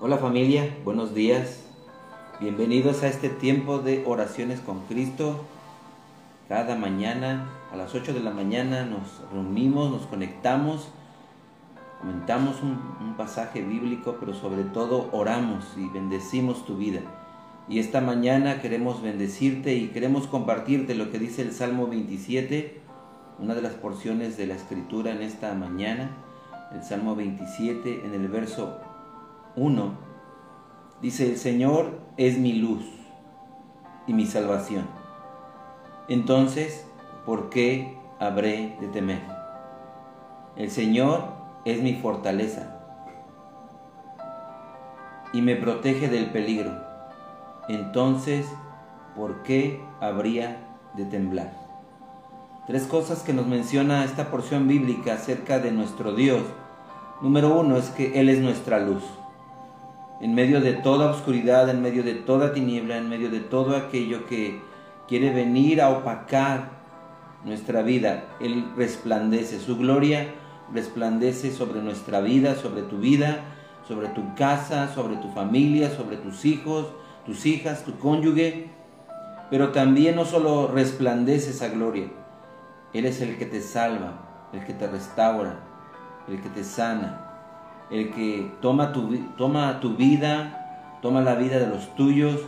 Hola familia, buenos días. Bienvenidos a este tiempo de oraciones con Cristo. Cada mañana a las 8 de la mañana nos reunimos, nos conectamos, comentamos un, un, pasaje bíblico, pero sobre todo oramos y bendecimos tu vida. Y esta mañana queremos bendecirte y queremos compartirte lo que dice el Salmo 27, una de las porciones de la escritura en esta mañana. El Salmo 27 en el verso 1 dice, el Señor es mi luz y mi salvación. Entonces, ¿por qué habré de temer? El Señor es mi fortaleza y me protege del peligro. Entonces, ¿por qué habría de temblar? Tres cosas que nos menciona esta porción bíblica acerca de nuestro Dios. Número uno es que Él es nuestra luz en medio de toda oscuridad, en medio de toda tiniebla, en medio de todo aquello que quiere venir a opacar nuestra vida, Él resplandece, su gloria resplandece sobre nuestra vida, sobre tu vida, sobre tu casa, sobre tu familia, sobre tus hijos, tus hijas, tu cónyuge, pero también no solo resplandece esa gloria, Él es el que te salva, el que te restaura, el que te sana, el que toma tu, toma tu vida, toma la vida de los tuyos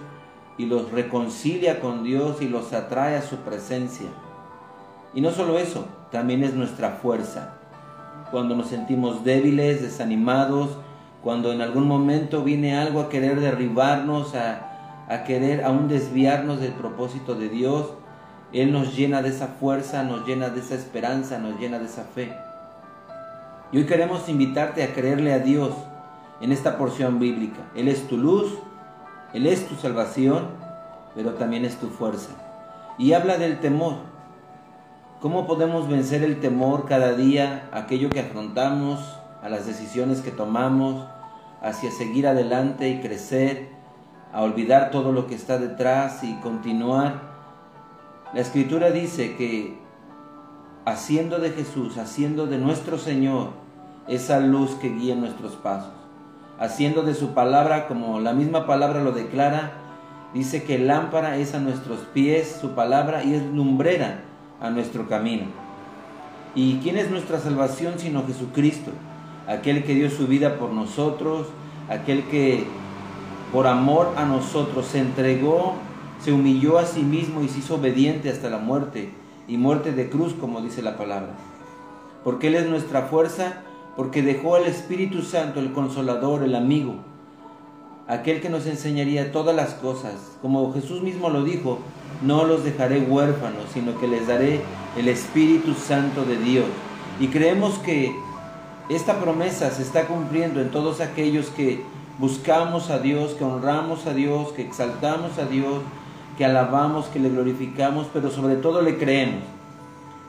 y los reconcilia con Dios y los atrae a su presencia. Y no solo eso, también es nuestra fuerza. Cuando nos sentimos débiles, desanimados, cuando en algún momento viene algo a querer derribarnos, a, a querer aún desviarnos del propósito de Dios, Él nos llena de esa fuerza, nos llena de esa esperanza, nos llena de esa fe. Y hoy queremos invitarte a creerle a Dios en esta porción bíblica. Él es tu luz, Él es tu salvación, pero también es tu fuerza. Y habla del temor. ¿Cómo podemos vencer el temor cada día, aquello que afrontamos, a las decisiones que tomamos, hacia seguir adelante y crecer, a olvidar todo lo que está detrás y continuar? La escritura dice que haciendo de Jesús, haciendo de nuestro Señor esa luz que guía nuestros pasos, haciendo de su palabra, como la misma palabra lo declara, dice que lámpara es a nuestros pies su palabra y es lumbrera a nuestro camino. ¿Y quién es nuestra salvación sino Jesucristo? Aquel que dio su vida por nosotros, aquel que por amor a nosotros se entregó, se humilló a sí mismo y se hizo obediente hasta la muerte y muerte de cruz, como dice la palabra. Porque Él es nuestra fuerza, porque dejó al Espíritu Santo, el consolador, el amigo, aquel que nos enseñaría todas las cosas. Como Jesús mismo lo dijo, no los dejaré huérfanos, sino que les daré el Espíritu Santo de Dios. Y creemos que esta promesa se está cumpliendo en todos aquellos que buscamos a Dios, que honramos a Dios, que exaltamos a Dios, que alabamos, que le glorificamos, pero sobre todo le creemos.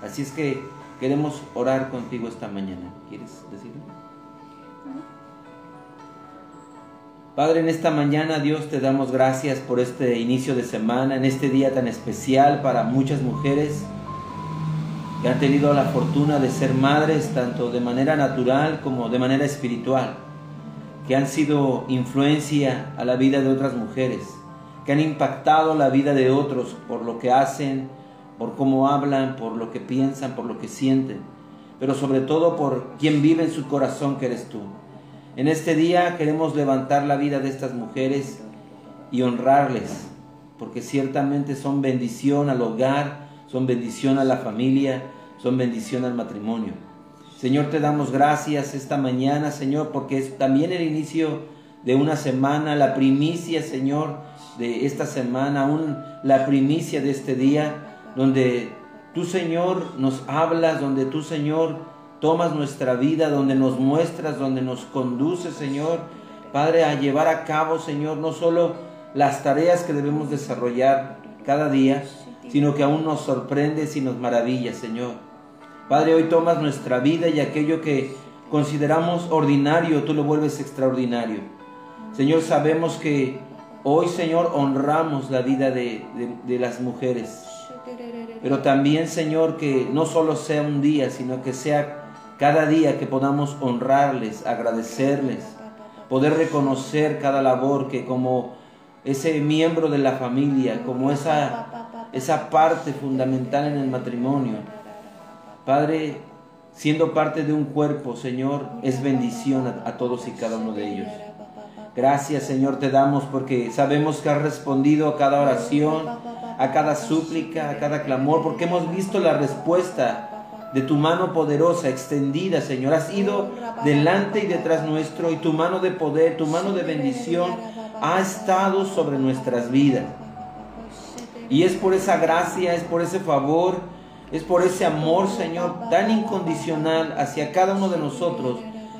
Así es que queremos orar contigo esta mañana. ¿Quieres decirlo? Padre, en esta mañana Dios te damos gracias por este inicio de semana, en este día tan especial para muchas mujeres que han tenido la fortuna de ser madres tanto de manera natural como de manera espiritual, que han sido influencia a la vida de otras mujeres que han impactado la vida de otros por lo que hacen, por cómo hablan, por lo que piensan, por lo que sienten, pero sobre todo por quien vive en su corazón que eres tú. En este día queremos levantar la vida de estas mujeres y honrarles, porque ciertamente son bendición al hogar, son bendición a la familia, son bendición al matrimonio. Señor, te damos gracias esta mañana, Señor, porque es también el inicio de una semana, la primicia, Señor, de esta semana, aún la primicia de este día, donde tú, Señor, nos hablas, donde tú, Señor, tomas nuestra vida, donde nos muestras, donde nos conduces, Señor, Padre, a llevar a cabo, Señor, no solo las tareas que debemos desarrollar cada día, sino que aún nos sorprendes y nos maravillas, Señor. Padre, hoy tomas nuestra vida y aquello que consideramos ordinario, tú lo vuelves extraordinario. Señor, sabemos que Hoy, Señor, honramos la vida de, las mujeres. Pero también, Señor, que no solo sea un día, sino que sea cada día que podamos honrarles, agradecerles, poder reconocer cada labor que como ese miembro de la familia, como esa, esa parte fundamental en el matrimonio. Padre, siendo parte de un cuerpo, Señor, es bendición a todos y cada uno de ellos. Gracias, Señor, te damos porque sabemos que has respondido a cada oración, a cada súplica, a cada clamor, porque hemos visto la respuesta de tu mano poderosa extendida, Señor. Has ido delante y detrás nuestro y tu mano de poder, tu mano de bendición ha estado sobre nuestras vidas. Y es por esa gracia, es por ese favor, es por ese amor, Señor, tan incondicional hacia cada uno de nosotros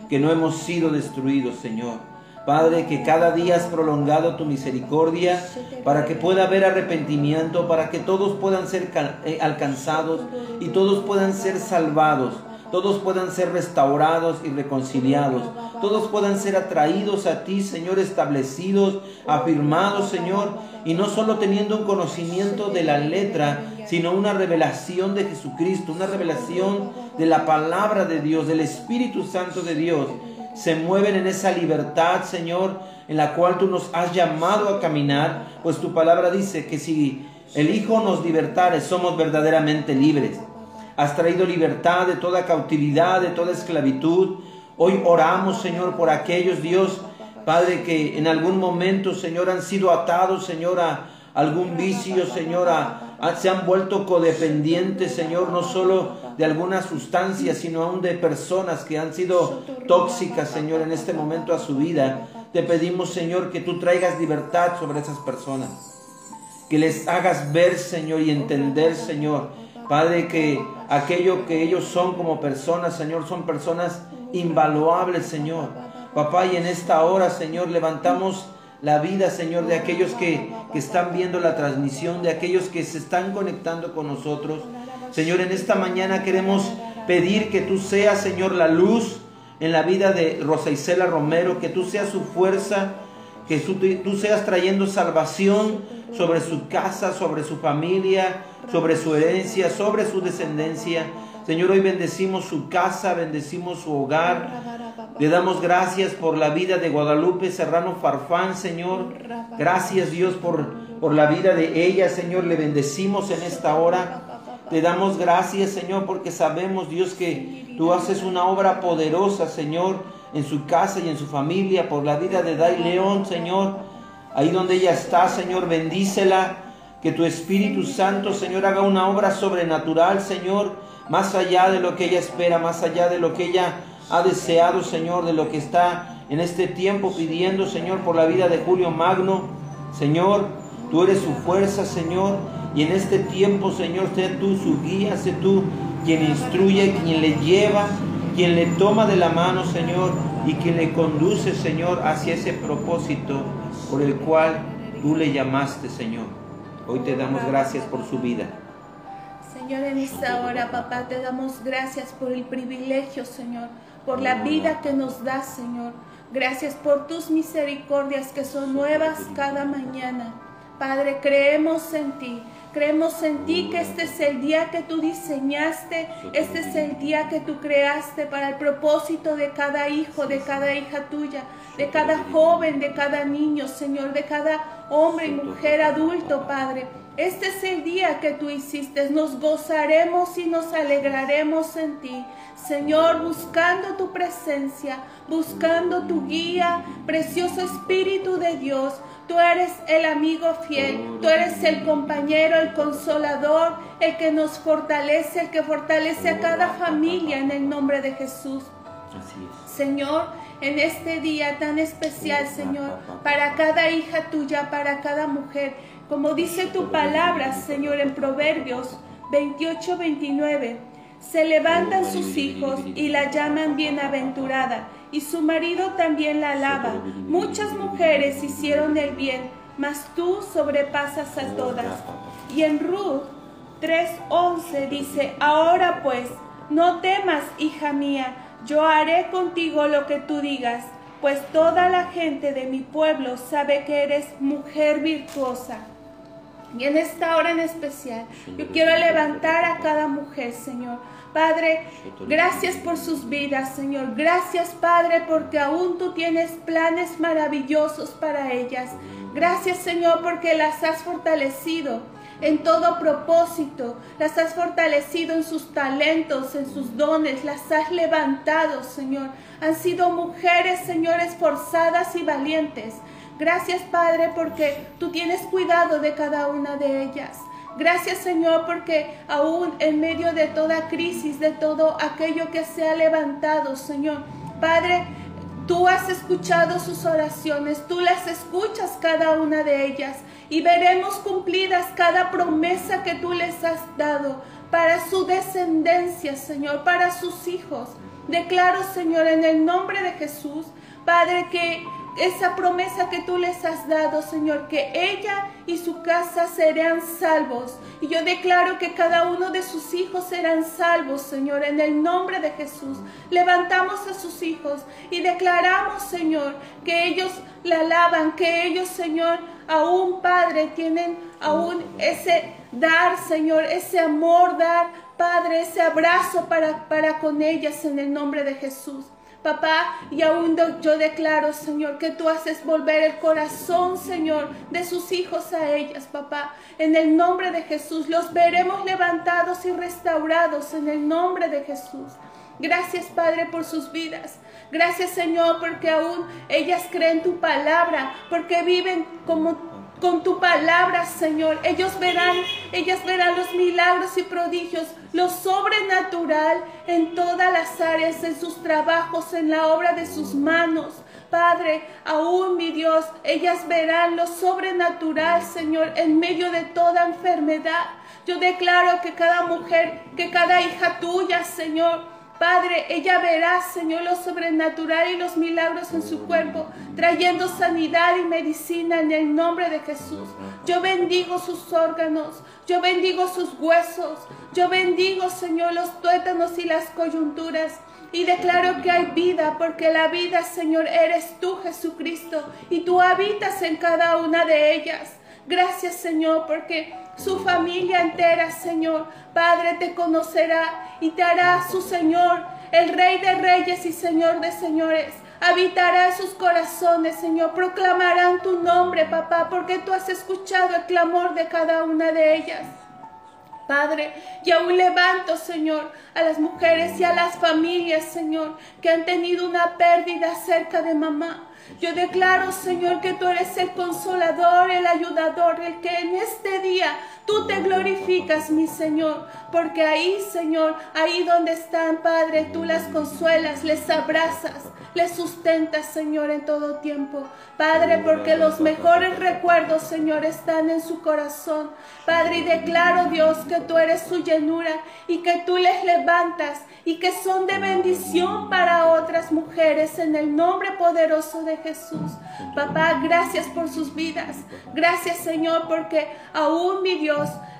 que no hemos sido destruidos, Señor. Padre, que cada día has prolongado tu misericordia para que pueda haber arrepentimiento, para que todos puedan ser eh, alcanzados y todos puedan ser salvados, todos puedan ser restaurados y reconciliados, todos puedan ser atraídos a ti, Señor, establecidos, afirmados, Señor, y no solo teniendo un conocimiento de la letra, sino una revelación de Jesucristo, una revelación de la palabra de Dios, del Espíritu Santo de Dios se mueven en esa libertad, Señor, en la cual tú nos has llamado a caminar, pues tu palabra dice que si el Hijo nos libertare, somos verdaderamente libres. Has traído libertad de toda cautividad, de toda esclavitud. Hoy oramos, Señor, por aquellos, Dios, Padre, que en algún momento, Señor, han sido atados, Señor, a algún vicio, Señor, se han vuelto codependientes, Señor, no solo de alguna sustancia, sino aún de personas que han sido tóxicas, Señor, en este momento a su vida. Te pedimos, Señor, que tú traigas libertad sobre esas personas. Que les hagas ver, Señor, y entender, Señor. Padre, que aquello que ellos son como personas, Señor, son personas invaluables, Señor. Papá, y en esta hora, Señor, levantamos la vida, Señor, de aquellos que, que, están viendo la transmisión, de aquellos que se están conectando con nosotros. Señor, en esta mañana queremos pedir que tú seas, Señor, la luz en la vida de Rosa Isela Romero, que tú seas su fuerza, que tú seas trayendo salvación sobre su casa, sobre su familia, sobre su herencia, sobre su descendencia. Señor, hoy bendecimos su casa, bendecimos su hogar. Le damos gracias por la vida de Guadalupe Serrano Farfán, Señor. Gracias Dios por, por la vida de ella, Señor. Le bendecimos en esta hora. Te damos gracias, Señor, porque sabemos, Dios, que tú haces una obra poderosa, Señor, en su casa y en su familia, por la vida de Dai León, Señor. Ahí donde ella está, Señor, bendícela. Que tu Espíritu Santo, Señor, haga una obra sobrenatural, Señor más allá de lo que ella espera, más allá de lo que ella ha deseado, Señor, de lo que está en este tiempo pidiendo, Señor, por la vida de Julio Magno. Señor, tú eres su fuerza, Señor, y en este tiempo, Señor, sé tú su guía, sé tú quien instruye, quien le lleva, quien le toma de la mano, Señor, y quien le conduce, Señor, hacia ese propósito por el cual tú le llamaste, Señor. Hoy te damos gracias por su vida. Señor, en esta hora, papá, te damos gracias por el privilegio, Señor, por la vida que nos das, Señor. Gracias por tus misericordias que son nuevas cada mañana. Padre, creemos en ti. Creemos en ti que este es el día que tú diseñaste, este es el día que tú creaste para el propósito de cada hijo, de cada hija tuya, de cada joven, de cada niño, Señor, de cada hombre y mujer adulto, Padre. Este es el día que tú hiciste. Nos gozaremos y nos alegraremos en ti. Señor, buscando tu presencia, buscando tu guía, precioso Espíritu de Dios. Tú eres el amigo fiel, tú eres el compañero, el consolador, el que nos fortalece, el que fortalece a cada familia en el nombre de Jesús. Señor, en este día tan especial, Señor, para cada hija tuya, para cada mujer, como dice tu palabra, Señor, en Proverbios 28, 29. Se levantan sus hijos y la llaman bienaventurada, y su marido también la alaba. Muchas mujeres hicieron el bien, mas tú sobrepasas a todas. Y en Ruth 3:11 dice, ahora pues, no temas, hija mía, yo haré contigo lo que tú digas, pues toda la gente de mi pueblo sabe que eres mujer virtuosa. Y en esta hora en especial, yo quiero levantar a cada mujer, Señor, Padre, gracias por sus vidas, Señor. Gracias, Padre, porque aún tú tienes planes maravillosos para ellas. Gracias, Señor, porque las has fortalecido en todo propósito, las has fortalecido en sus talentos, en sus dones, las has levantado, Señor. Han sido mujeres, Señor, esforzadas y valientes. Gracias, Padre, porque tú tienes cuidado de cada una de ellas. Gracias Señor porque aún en medio de toda crisis, de todo aquello que se ha levantado, Señor, Padre, tú has escuchado sus oraciones, tú las escuchas cada una de ellas y veremos cumplidas cada promesa que tú les has dado para su descendencia, Señor, para sus hijos. Declaro, Señor, en el nombre de Jesús, Padre, que esa promesa que tú les has dado, Señor, que ella y su casa serán salvos. Y yo declaro que cada uno de sus hijos serán salvos, Señor, en el nombre de Jesús. Levantamos a sus hijos y declaramos, Señor, que ellos la alaban, que ellos, Señor, aún, Padre, tienen aún ese dar, Señor, ese amor, dar, Padre, ese abrazo para, para con ellas en el nombre de Jesús. Papá, y aún yo declaro, Señor, que tú haces volver el corazón, Señor, de sus hijos a ellas, papá. En el nombre de Jesús, los veremos levantados y restaurados en el nombre de Jesús. Gracias, Padre, por sus vidas. Gracias, Señor, porque aún ellas creen tu palabra, porque viven como con tu palabra, Señor. Ellos verán, ellas verán los milagros y prodigios, lo sobrenatural en todas las áreas, en sus trabajos, en la obra de sus manos. Padre, aún mi Dios, ellas verán lo sobrenatural, Señor, en medio de toda enfermedad. Yo declaro que cada mujer, que cada hija tuya, Señor, Padre, ella verá, Señor, lo sobrenatural y los milagros en su cuerpo, trayendo sanidad y medicina en el nombre de Jesús. Yo bendigo sus órganos, yo bendigo sus huesos, yo bendigo, Señor, los tuétanos y las coyunturas. Y declaro que hay vida, porque la vida, Señor, eres tú, Jesucristo, y tú habitas en cada una de ellas. Gracias, Señor, porque su familia entera, Señor. Padre, te conocerá y te hará su Señor, el Rey de Reyes y Señor de Señores. Habitará sus corazones, Señor. Proclamarán tu nombre, papá, porque tú has escuchado el clamor de cada una de ellas. Padre, y aún levanto, Señor, a las mujeres y a las familias, Señor, que han tenido una pérdida cerca de mamá. Yo declaro, Señor, que tú eres el consolador, el ayudador, el que en este día tú te glorificas, mi Señor, porque ahí, Señor, ahí donde están, Padre, tú las consuelas, les abrazas, les sustentas, Señor, en todo tiempo. Padre, porque los mejores recuerdos, Señor, están en su corazón. Padre, y declaro, Dios, que tú eres su llenura y que tú les levantas y que son de bendición para otras mujeres en el nombre poderoso de Jesús. Papá, gracias por sus vidas. Gracias, Señor, porque aún mi Dios,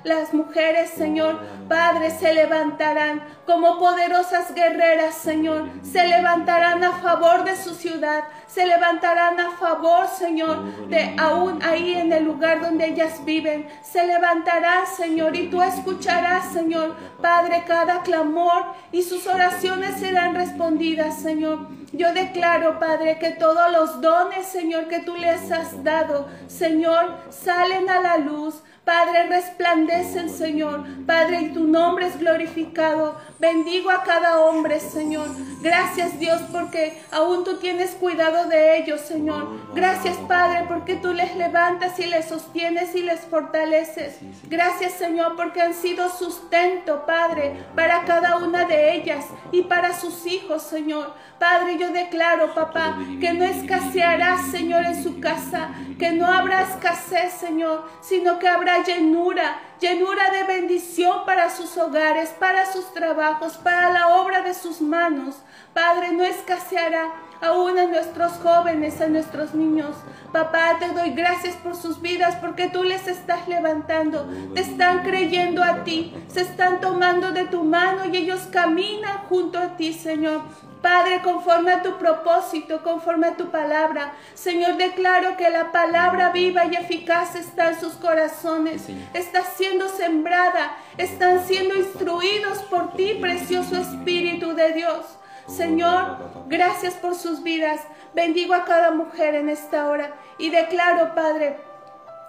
las mujeres, Señor, Padre, se levantarán como poderosas guerreras, Señor. Se levantarán a favor de su ciudad. Se levantarán a favor, Señor, de aún ahí en el lugar donde ellas viven. Se levantarán, Señor, y tú escucharás, Señor, Padre, cada clamor y sus oraciones serán respondidas, Señor. Yo declaro, Padre, que todos los dones, Señor, que tú les has dado, Señor, salen a la luz. Padre, resplandecen, Señor. Padre, y tu nombre es glorificado. Bendigo a cada hombre, Señor. Gracias, Dios, porque aún tú tienes cuidado de ellos, Señor. Gracias, Padre, porque tú les levantas y les sostienes y les fortaleces. Gracias, Señor, porque han sido sustento, Padre, para cada una de ellas y para sus hijos, Señor. Padre, yo declaro, papá, que no escaseará, Señor, en su casa, que no habrá escasez, Señor, sino que habrá llenura, llenura de bendición para sus hogares, para sus trabajos, para la obra de sus manos. Padre, no escaseará aún a nuestros jóvenes, a nuestros niños. Papá, te doy gracias por sus vidas porque tú les estás levantando, te están creyendo a ti, se están tomando de tu mano y ellos caminan junto a ti, Señor. Padre, conforme a tu propósito, conforme a tu palabra. Señor, declaro que la palabra viva y eficaz está en sus corazones. Está siendo sembrada. Están siendo instruidos por ti, precioso Espíritu de Dios. Señor, gracias por sus vidas. Bendigo a cada mujer en esta hora y declaro, Padre,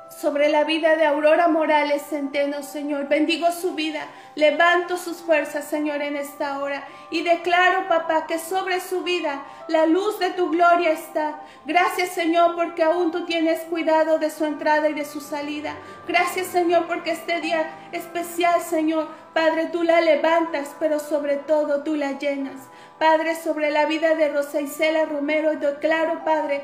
sobre la vida de Aurora Morales Centeno, Señor. Bendigo su vida, levanto sus fuerzas, Señor, en esta hora. Y declaro, papá, que sobre su vida la luz de tu gloria está. Gracias, Señor, porque aún tú tienes cuidado de su entrada y de su salida. Gracias, Señor, porque este día especial, Señor, Padre, tú la levantas, pero sobre todo tú la llenas. Padre, sobre la vida de Rosa Isela Romero, declaro, Padre,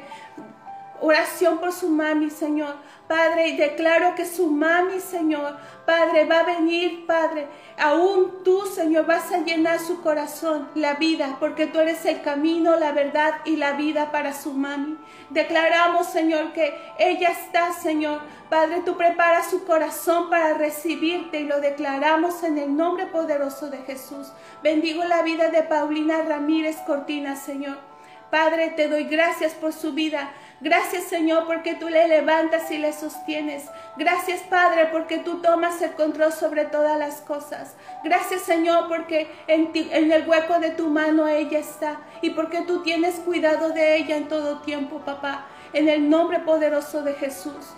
oración por su mami, Señor. Padre, y declaro que su mami, Señor, Padre, va a venir, Padre. Aún tú, Señor, vas a llenar su corazón, la vida, porque tú eres el camino, la verdad y la vida para su mami. Declaramos, Señor, que ella está, Señor. Padre, tú preparas su corazón para recibirte y lo declaramos en el nombre poderoso de Jesús. Bendigo la vida de Paulina Ramírez Cortina, Señor. Padre, te doy gracias por su vida. Gracias Señor porque tú le levantas y le sostienes. Gracias Padre porque tú tomas el control sobre todas las cosas. Gracias Señor porque en, en, el hueco de tu mano ella está y porque tú tienes cuidado de ella en todo tiempo, papá. En el nombre poderoso de Jesús.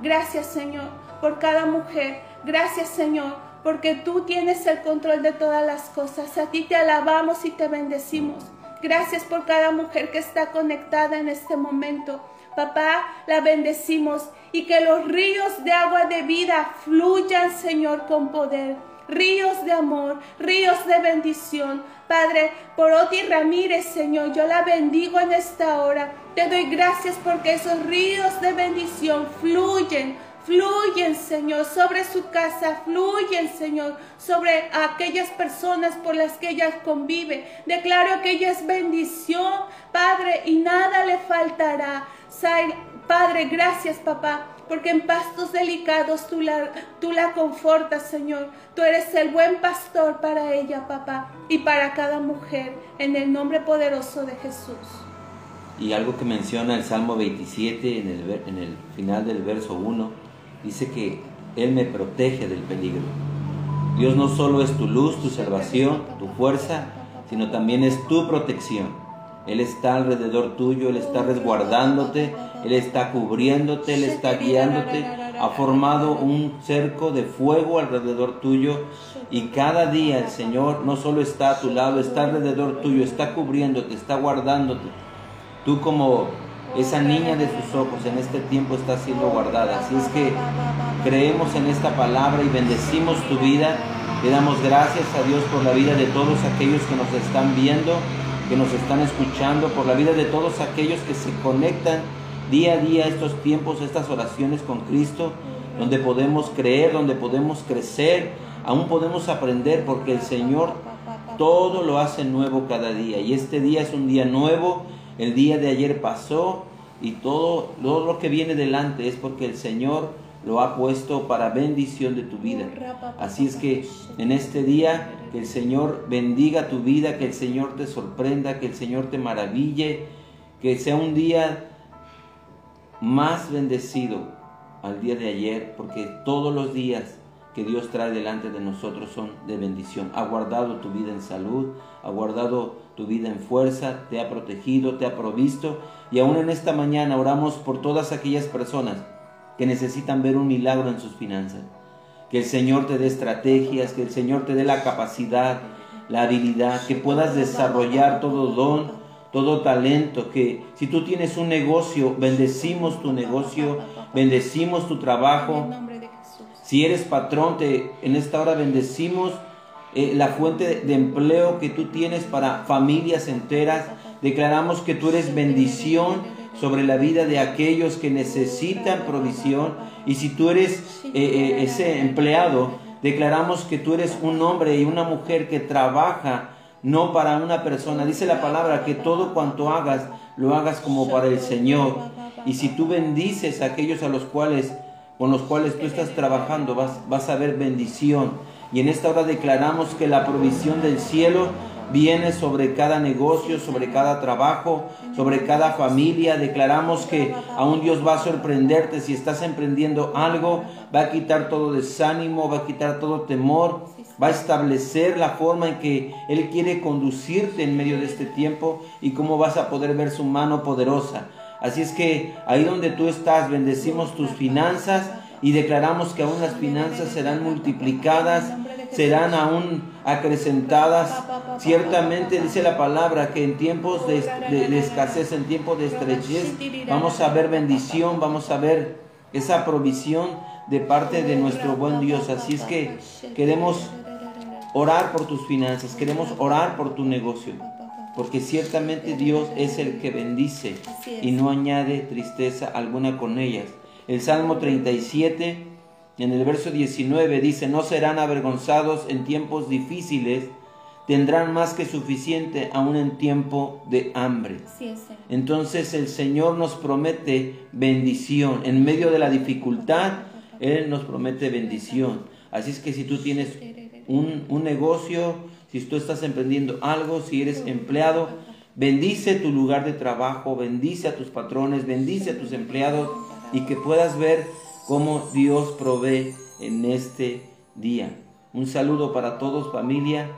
Gracias Señor por cada mujer. Gracias Señor porque tú tienes el control de todas las cosas. A ti te alabamos y te bendecimos. Gracias por cada mujer que está conectada en este momento. Papá, la bendecimos y que los ríos de agua de vida fluyan, Señor, con poder. Ríos de amor, ríos de bendición. Padre, por Oti Ramírez, Señor, yo la bendigo en esta hora. Te doy gracias porque esos ríos de bendición fluyen, Fluyen, Señor, sobre su casa, fluyen, Señor, sobre aquellas personas por las que ella convive. Declaro que ella es bendición, Padre, y nada le faltará. Padre, gracias, papá, porque en pastos delicados tú la, tú la confortas, Señor. Tú eres el buen pastor para ella, papá, y para cada mujer, en el nombre poderoso de Jesús. Y algo que menciona el Salmo 27 en el, en el final del verso 1 dice que Él me protege del peligro. Dios no solo es tu luz, tu salvación, tu fuerza, sino también es tu protección. Él está alrededor tuyo, Él está resguardándote, Él está cubriéndote, Él está guiándote. Ha formado un cerco de fuego alrededor tuyo y cada día el Señor no solo está a tu lado, está alrededor tuyo, está cubriéndote, está guardándote. Tú como esa niña de sus ojos en este tiempo está siendo guardada. Así es que creemos en esta palabra y bendecimos tu vida. Le damos gracias a Dios por la vida de todos aquellos que nos están viendo, que nos están escuchando, por la vida de todos aquellos que se conectan día a día estos tiempos, estas oraciones con Cristo, donde podemos creer, donde podemos crecer, aún podemos aprender porque el Señor todo lo hace nuevo cada día y este día es un día nuevo el día de ayer pasó y todo, todo lo que viene delante es porque el Señor lo ha puesto para bendición de tu vida. Así es que en este día que el Señor bendiga tu vida, que el Señor te sorprenda, que el Señor te maraville, que sea un día más bendecido al día de ayer, porque todos los días que Dios trae delante de nosotros son de bendición. Ha guardado tu vida en salud, ha guardado tu vida en fuerza, te ha protegido, te ha provisto. Y aún en esta mañana oramos por todas aquellas personas que necesitan ver un milagro en sus finanzas. Que el Señor te dé estrategias, que el Señor te dé la capacidad, la habilidad, que puedas desarrollar todo don, todo talento, que si tú tienes un negocio, bendecimos tu negocio, bendecimos tu trabajo. Si eres patrón, te, en esta hora bendecimos eh, la fuente de empleo que tú tienes para familias enteras. Declaramos que tú eres bendición sobre la vida de aquellos que necesitan provisión. Y si tú eres eh, eh, ese empleado, declaramos que tú eres un hombre y una mujer que trabaja no para una persona. Dice la palabra que todo cuanto hagas, lo hagas como para el Señor. Y si tú bendices a aquellos a los cuales, con los cuales tú estás trabajando, vas, vas a ver bendición y en esta hora declaramos que la provisión del cielo viene sobre cada negocio, sobre cada trabajo, sobre cada familia. Declaramos que aún Dios va a sorprenderte si estás emprendiendo algo, va a quitar todo desánimo, va a quitar todo temor, va a establecer la forma en que Él quiere conducirte en medio de este tiempo y cómo vas a poder ver su mano poderosa. Así es que ahí donde tú estás, bendecimos tus finanzas y declaramos que aún las finanzas serán multiplicadas, serán aún acrecentadas. Ciertamente dice la palabra que en tiempos de, escasez, en tiempos de estrechez, vamos a ver bendición, vamos a ver esa provisión de parte de nuestro buen Dios. Así es que queremos orar por tus finanzas, queremos orar por tu negocio porque ciertamente Dios es el que bendice y no añade tristeza alguna con ellas. El Salmo 37, en el verso 19, dice, no serán avergonzados en tiempos difíciles, tendrán más que suficiente aún en tiempo de hambre. Entonces el Señor nos promete bendición. En medio de la dificultad, Él nos promete bendición. Así es que si tú tienes un, un negocio, si tú estás emprendiendo algo, si eres empleado, bendice tu lugar de trabajo, bendice a tus patrones, bendice a tus empleados y que puedas ver cómo Dios provee en este día. Un saludo para todos familia.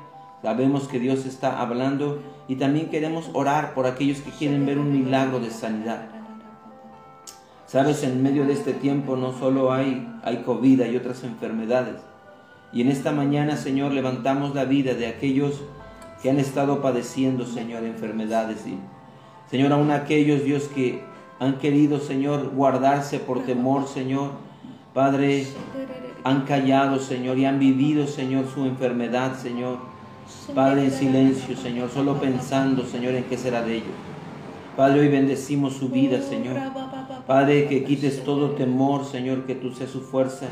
Sabemos que Dios está hablando y también queremos orar por aquellos que quieren ver un milagro de sanidad. Sabes, en medio de este tiempo no solo hay, hay COVID, hay otras enfermedades. Y en esta mañana, Señor, levantamos la vida de aquellos que han estado padeciendo, Señor, enfermedades. Y, Señor, aún aquellos, Dios, que han querido, Señor, guardarse por temor, Señor. Padre, han callado, Señor, y han vivido, Señor, su enfermedad, Señor. Padre, en silencio, Señor, solo pensando, Señor, en qué será de ellos. Padre, hoy bendecimos su vida, Señor. Padre, que quites todo temor, Señor, que tú seas su fuerza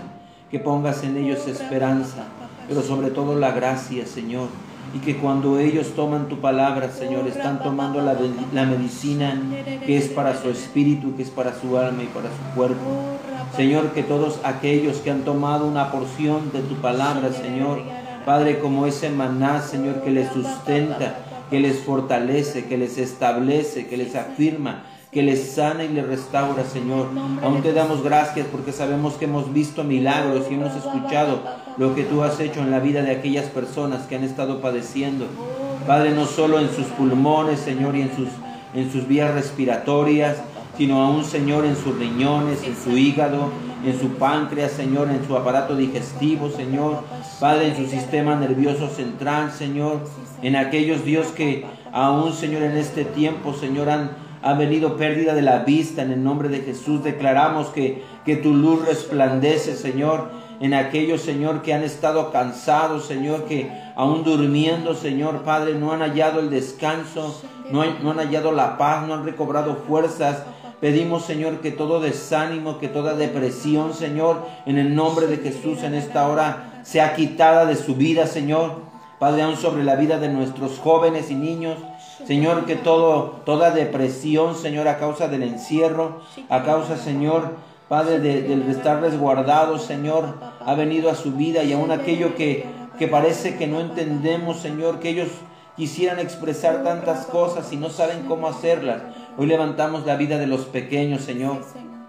que pongas en ellos esperanza, pero sobre todo la gracia, Señor. Y que cuando ellos toman tu palabra, Señor, están tomando la, la medicina que es para su espíritu, que es para su alma y para su cuerpo. Señor, que todos aquellos que han tomado una porción de tu palabra, Señor, Padre, como ese maná, Señor, que les sustenta, que les fortalece, que les establece, que les afirma, que les sana y les restaura, Señor. Aún te damos gracias porque sabemos que hemos visto milagros y hemos escuchado lo que tú has hecho en la vida de aquellas personas que han estado padeciendo. Padre, no solo en sus pulmones, Señor, y en sus, en sus vías respiratorias, sino aún, Señor, en sus riñones, en su hígado, en su páncreas, Señor, en su aparato digestivo, Señor. Padre, en su sistema nervioso central, Señor. En aquellos, Dios, que aún, Señor, en este tiempo, Señor, han ha venido pérdida de la vista. En el nombre de Jesús declaramos que, que tu luz resplandece, Señor, en aquellos, Señor, que han estado cansados, Señor, que aún durmiendo, Señor, Padre, no han hallado el descanso, no, no han hallado la paz, no han recobrado fuerzas. Pedimos, Señor, que todo desánimo, que toda depresión, Señor, en el nombre de Jesús en esta hora sea quitada de su vida, Señor. Padre, aún sobre la vida de nuestros jóvenes y niños. Señor, que todo, toda depresión, Señor, a causa del encierro, a causa, Señor, Padre, de, del estar resguardado, Señor, ha venido a su vida y aún aquello que, que parece que no entendemos, Señor, que ellos quisieran expresar tantas cosas y no saben cómo hacerlas. Hoy levantamos la vida de los pequeños, Señor,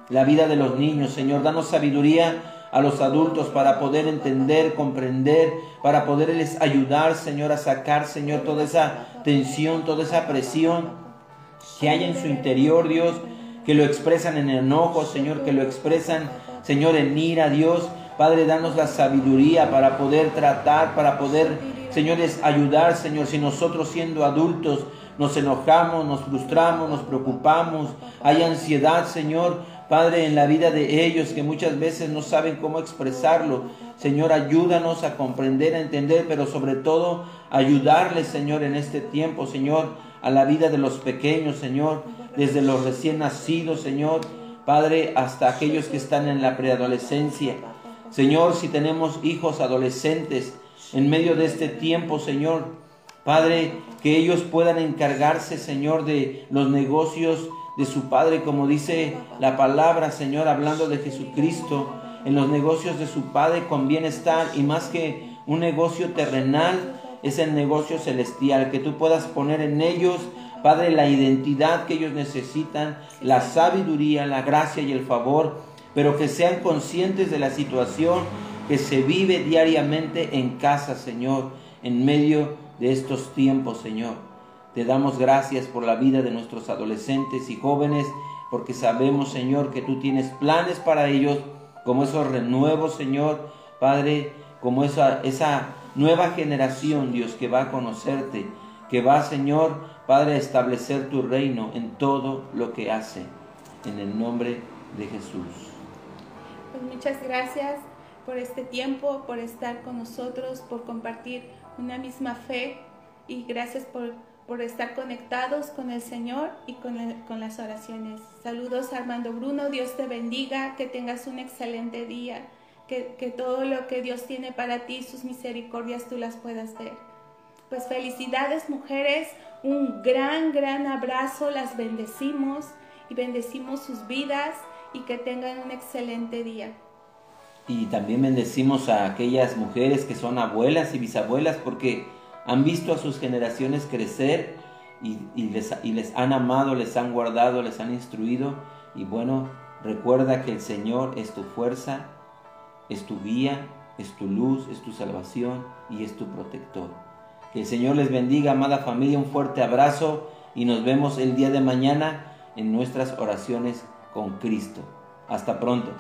la vida de los niños, Señor. Danos sabiduría a los adultos para poder entender, comprender, para poderles ayudar, Señor, a sacar, Señor, toda esa tensión, toda esa presión que hay en su interior, Dios, que lo expresan en enojo, Señor, que lo expresan, Señor, en ira, Dios. Padre, danos la sabiduría para poder tratar, para poder, señores, ayudar, Señor, si nosotros siendo adultos nos enojamos, nos frustramos, nos preocupamos, hay ansiedad, Señor, Padre, en la vida de ellos que muchas veces no saben cómo expresarlo. Señor, ayúdanos a comprender, a entender, pero sobre todo ayudarles, Señor, en este tiempo, Señor, a la vida de los pequeños, Señor, desde los recién nacidos, Señor, Padre, hasta aquellos que están en la preadolescencia. Señor, si tenemos hijos adolescentes en medio de este tiempo, Señor, Padre, que ellos puedan encargarse, Señor, de los negocios de su Padre, como dice la palabra, Señor, hablando de Jesucristo. En los negocios de su Padre conviene estar y más que un negocio terrenal, ese negocio celestial, que tú puedas poner en ellos, Padre, la identidad que ellos necesitan, la sabiduría, la gracia y el favor, pero que sean conscientes de la situación que se vive diariamente en casa, Señor, en medio de estos tiempos, Señor. Te damos gracias por la vida de nuestros adolescentes y jóvenes, porque sabemos, Señor, que tú tienes planes para ellos, como esos renuevos, Señor, Padre, como esa, esa nueva generación, Dios, que va a conocerte, que va, Señor, Padre, a establecer tu reino en todo lo que hace, en el nombre de Jesús. Pues muchas gracias por este tiempo, por estar con nosotros, por compartir una misma fe y gracias por, por estar conectados con el Señor y con, con las oraciones. Saludos Armando Bruno, Dios te bendiga, que tengas un excelente día, que, que todo lo que Dios tiene para ti, sus misericordias, tú las puedas ver. Pues felicidades mujeres, un gran, gran abrazo, las bendecimos y bendecimos sus vidas y que tengan un excelente día. Y también bendecimos a aquellas mujeres que son abuelas y bisabuelas porque han visto a sus generaciones crecer y, les, les han amado, les han guardado, les han instruido. Y bueno, recuerda que el Señor es tu fuerza, es tu guía, es tu luz, es tu salvación y es tu protector. Que el Señor les bendiga, amada familia, un fuerte abrazo y nos vemos el día de mañana en nuestras oraciones con Cristo. Hasta pronto.